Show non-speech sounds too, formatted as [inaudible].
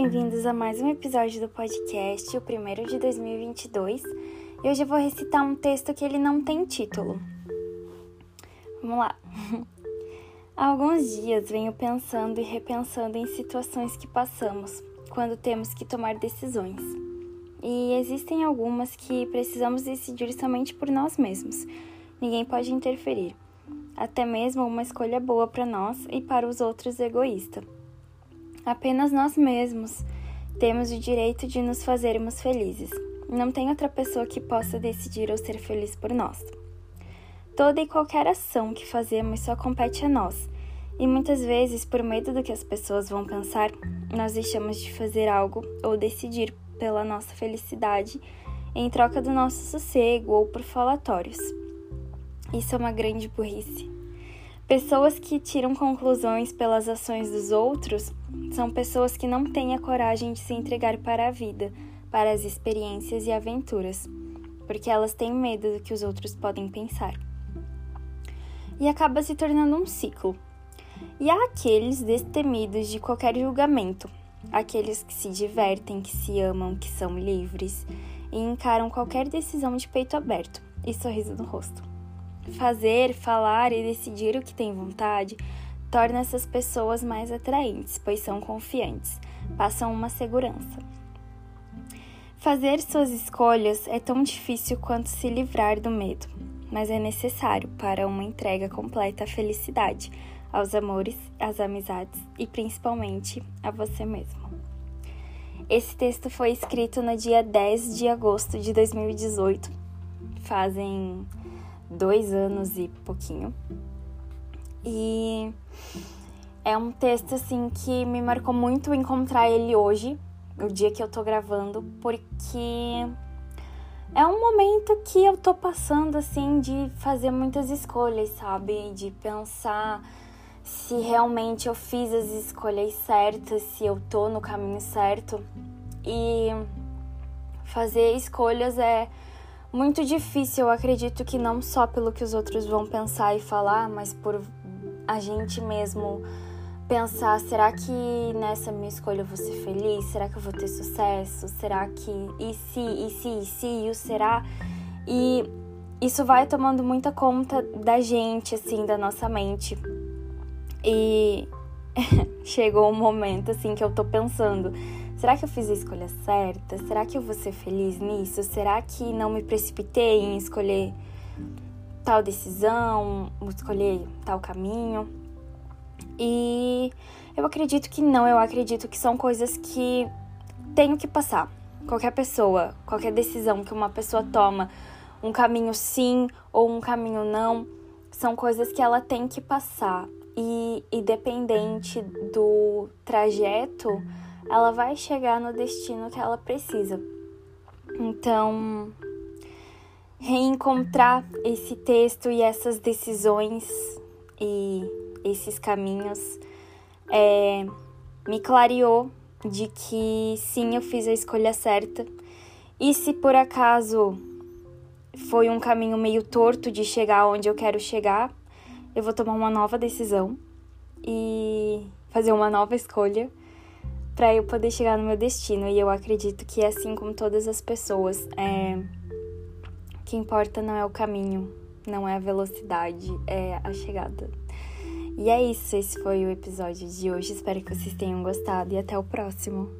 bem-vindos a mais um episódio do podcast, o primeiro de 2022. E hoje eu vou recitar um texto que ele não tem título. Vamos lá. [laughs] Há alguns dias venho pensando e repensando em situações que passamos quando temos que tomar decisões. E existem algumas que precisamos decidir somente por nós mesmos. Ninguém pode interferir. Até mesmo uma escolha boa para nós e para os outros egoísta. Apenas nós mesmos temos o direito de nos fazermos felizes. Não tem outra pessoa que possa decidir ou ser feliz por nós. Toda e qualquer ação que fazemos só compete a nós. E muitas vezes, por medo do que as pessoas vão pensar, nós deixamos de fazer algo ou decidir pela nossa felicidade em troca do nosso sossego ou por falatórios. Isso é uma grande burrice. Pessoas que tiram conclusões pelas ações dos outros são pessoas que não têm a coragem de se entregar para a vida, para as experiências e aventuras, porque elas têm medo do que os outros podem pensar. E acaba se tornando um ciclo. E há aqueles destemidos de qualquer julgamento, aqueles que se divertem, que se amam, que são livres e encaram qualquer decisão de peito aberto e sorriso no rosto. Fazer, falar e decidir o que tem vontade torna essas pessoas mais atraentes, pois são confiantes, passam uma segurança. Fazer suas escolhas é tão difícil quanto se livrar do medo, mas é necessário para uma entrega completa à felicidade, aos amores, às amizades e principalmente a você mesmo. Esse texto foi escrito no dia 10 de agosto de 2018. Fazem dois anos e pouquinho. E é um texto assim que me marcou muito encontrar ele hoje, o dia que eu tô gravando, porque é um momento que eu tô passando assim de fazer muitas escolhas, sabe? De pensar se realmente eu fiz as escolhas certas, se eu tô no caminho certo. E fazer escolhas é muito difícil, eu acredito que não só pelo que os outros vão pensar e falar, mas por a gente mesmo pensar, será que nessa minha escolha eu vou ser feliz? Será que eu vou ter sucesso? Será que e se, e se, e se, e o será? E isso vai tomando muita conta da gente, assim, da nossa mente. E [laughs] chegou um momento, assim, que eu tô pensando, Será que eu fiz a escolha certa? Será que eu vou ser feliz nisso? Será que não me precipitei em escolher tal decisão, escolher tal caminho? E eu acredito que não, eu acredito que são coisas que tenho que passar. Qualquer pessoa, qualquer decisão que uma pessoa toma, um caminho sim ou um caminho não, são coisas que ela tem que passar. E independente do trajeto, ela vai chegar no destino que ela precisa. Então, reencontrar esse texto e essas decisões e esses caminhos é, me clareou de que sim, eu fiz a escolha certa. E se por acaso foi um caminho meio torto de chegar onde eu quero chegar, eu vou tomar uma nova decisão e fazer uma nova escolha para eu poder chegar no meu destino. E eu acredito que, assim como todas as pessoas, é... o que importa não é o caminho, não é a velocidade, é a chegada. E é isso, esse foi o episódio de hoje. Espero que vocês tenham gostado e até o próximo.